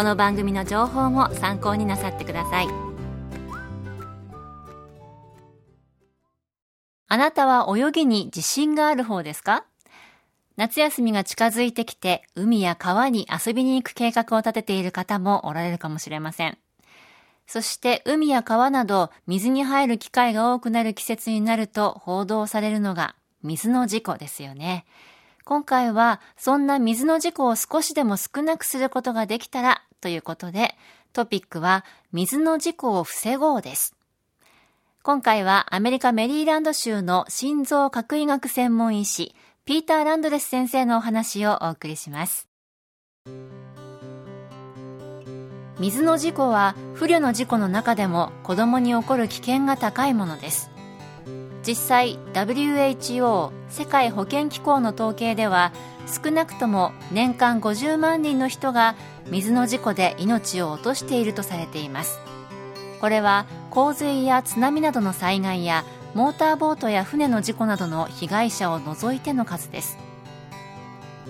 この番組の情報も参考になさってくださいあなたは泳ぎに自信がある方ですか？夏休みが近づいてきて海や川に遊びに行く計画を立てている方もおられるかもしれません。そして海や川など水に入る機会が多くなる季節になると報道されるのが水の事故ですよね。今回はそんな水の事故を少しでも少なくすることができたらということでトピックは水の事故を防ごうです。今回はアメリカメリーランド州の心臓核医学専門医師、ピーター・ランドレス先生のお話をお送りします。水の事故は不慮の事故の中でも子供に起こる危険が高いものです。実際 WHO 世界保健機構の統計では少なくとも年間50万人の人が水の事故で命を落としているとされています。これは洪水や津波などの災害やモーターボートや船の事故などの被害者を除いての数です。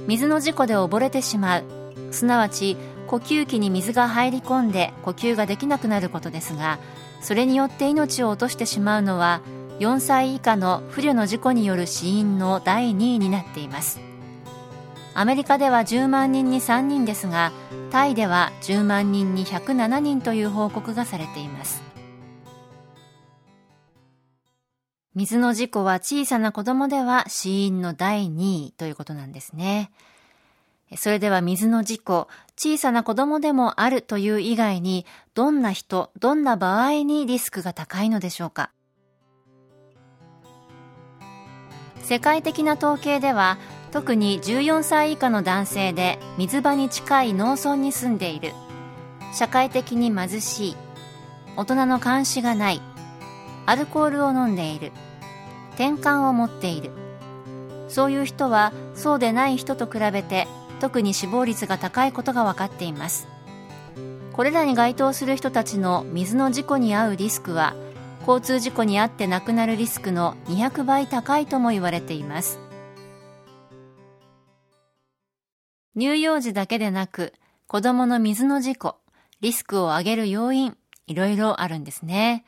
水の事故で溺れてしまうすなわち呼吸器に水が入り込んで呼吸ができなくなることですがそれによって命を落としてしまうのは4歳以下の不慮の事故による死因の第2位になっていますアメリカでは10万人に3人ですがタイでは10万人に107人という報告がされています水の事故は小さな子供では死因の第2位ということなんですね。それでは水の事故、小さな子供でもあるという以外に、どんな人、どんな場合にリスクが高いのでしょうか？世界的な統計では、特に14歳以下の男性で水場に近い農村に住んでいる、社会的に貧しい、大人の監視がない、アルコールを飲んでいる。転換を持っている。そういう人はそうでない人と比べて特に死亡率が高いことが分かっています。これらに該当する人たちの水の事故に遭うリスクは交通事故に遭って亡くなるリスクの200倍高いとも言われています乳幼児だけでなく子供の水の事故リスクを上げる要因いろいろあるんですね。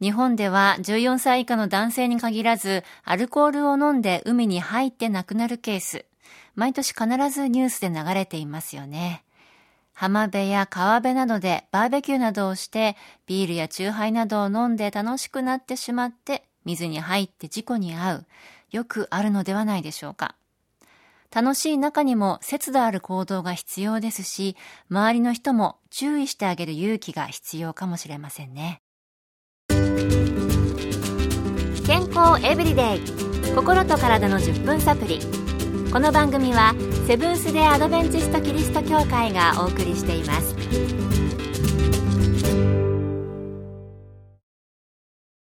日本では14歳以下の男性に限らず、アルコールを飲んで海に入って亡くなるケース、毎年必ずニュースで流れていますよね。浜辺や川辺などでバーベキューなどをして、ビールやチューハイなどを飲んで楽しくなってしまって、水に入って事故に遭う、よくあるのではないでしょうか。楽しい中にも節度ある行動が必要ですし、周りの人も注意してあげる勇気が必要かもしれませんね。健康エブリデイ心と体の10分サプリこの番組はセブンス・デ・アドベンチスト・キリスト教会がお送りしています。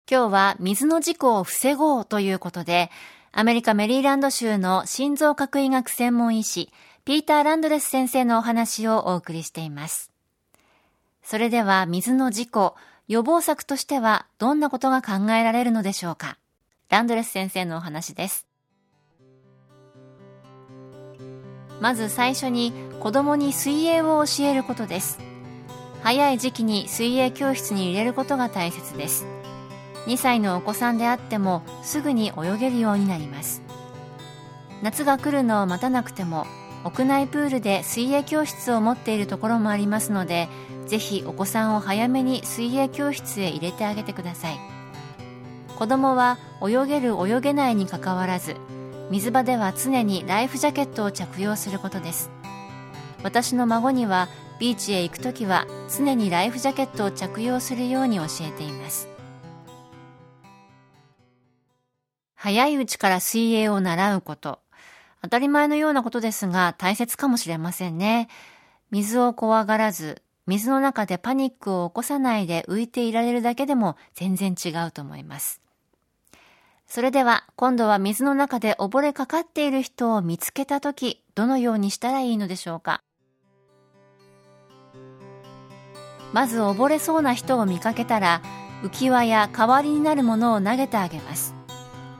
今日は水の事故を防ごうということでアメリカメリーランド州の心臓核医学専門医師ピーター・ランドレス先生のお話をお送りしています。それでは水の事故予防策としてはどんなことが考えられるのでしょうか？ランドレス先生のお話です。まず最初に子供に水泳を教えることです。早い時期に水泳教室に入れることが大切です。2歳のお子さんであってもすぐに泳げるようになります。夏が来るのを待たなくても屋内プールで水泳教室を持っているところもありますのでぜひお子さんを早めに水泳教室へ入れてあげてください子供は泳げる泳げないにかかわらず水場では常にライフジャケットを着用することです。私の孫にはビーチへ行く時は常にライフジャケットを着用するように教えています。早いうちから水泳を習うこと。当たり前のようなことですが大切かもしれませんね。水を怖がらず水の中でパニックを起こさないで浮いていられるだけでも全然違うと思います。それでは今度は水の中で溺れかかっている人を見つけたときどのようにしたらいいのでしょうか？まず溺れそうな人を見かけたら浮き輪や代わりになるものを投げてあげます。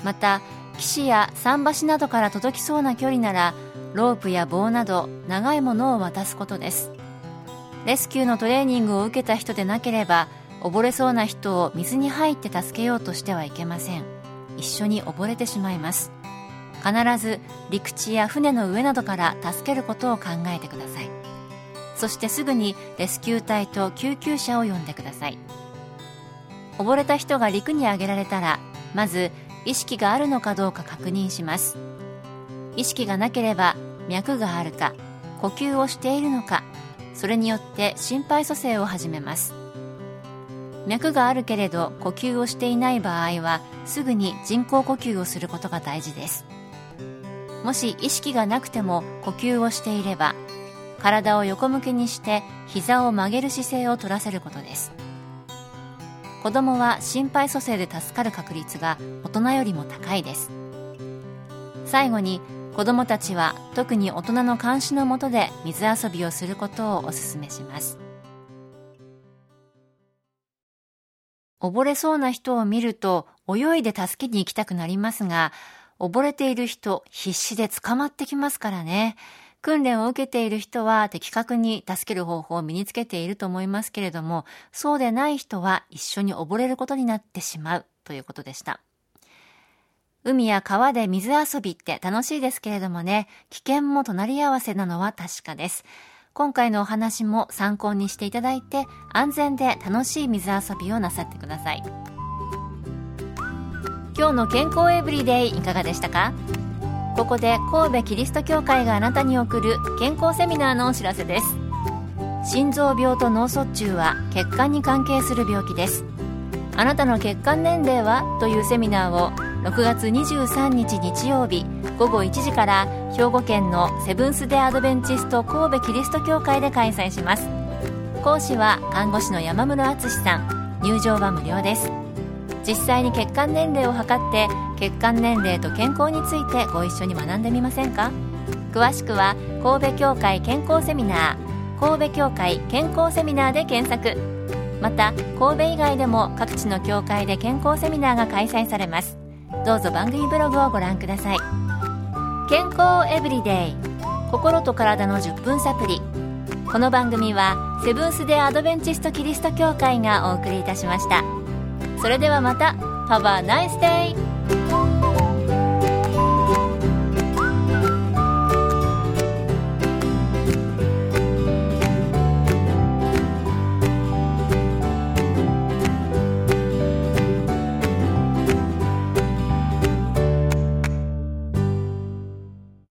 また岸や桟橋などから届きそうな距離ならロープや棒など長いものを渡すことです。レスキューのトレーニングを受けた人でなければ溺れそうな人を水に入って助けようとしてはいけません。一緒に溺れてしまいます。必ず陸地や船の上などから助けることを考えてください。そしてすぐにレスキュー隊と救急車を呼んでください。溺れた人が陸に上げられたらまず意識があるのかどうか確認します。意識がなければ脈があるか呼吸をしているのかそれによって心肺蘇生を始めます。脈があるけれど呼吸をしていない場合はすぐに人工呼吸をすることが大事です。もし意識がなくても呼吸をしていれば体を横向きにして膝を曲げる姿勢を取らせることです。子供は心肺蘇生で助かる確率が大人よりも高いです。最後に子供たちは特に大人の監視のもとで水遊びをすることをお勧めします。溺れそうな人を見ると泳いで助けに行きたくなりますが溺れている人必死で捕まってきますからね訓練を受けている人は的確に助ける方法を身につけていると思いますけれども、そうでない人は一緒に溺れることになってしまうということでした。海や川で水遊びって楽しいですけれどもね、危険も隣り合わせなのは確かです。今回のお話も参考にしていただいて、安全で楽しい水遊びをなさってください。今日の健康エブリデイいかがでしたか？ここで神戸キリスト教会があなたに送る健康セミナーのお知らせです。心臓病と脳卒中は血管に関係する病気です。あなたの血管年齢は？というセミナーを6月23日日曜日午後1時から兵庫県のセブンス・デ・アドベンチスト神戸キリスト教会で開催します。講師は看護師の山室敦さん。入場は無料です。実際に血管年齢を測って血管年齢と健康についてご一緒に学んでみませんか？詳しくは神戸協会健康セミナー神戸協会健康セミナーで検索。また神戸以外でも各地の協会で健康セミナーが開催されます。どうぞ番組ブログをご覧ください。健康エブリデイ心と体の10分サプリ。この番組はセブンス・デ・アドベンチスト・キリスト教会がお送りいたしました。それではまた。Have a nice day!